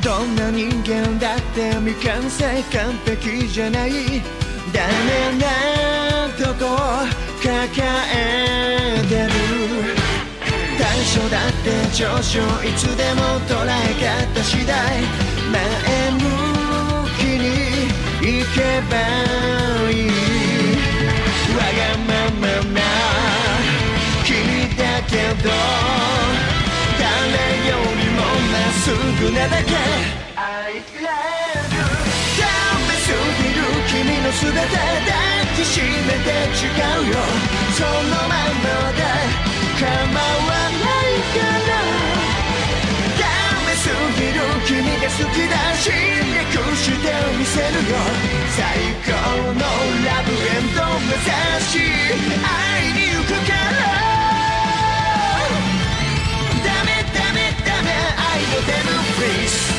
どんな人間だって未完成完璧じゃないダメなとこを抱えてる対象だって上昇いつでも捉え方次第前向きに行けばいいわがままな君だけどなだけ。I love you ダメすぎる君の全て抱きしめて誓うよ。そのままで構わないから。ダメすぎる君が好きだ侵略してみせるよ。最高のラブエンド目指しダ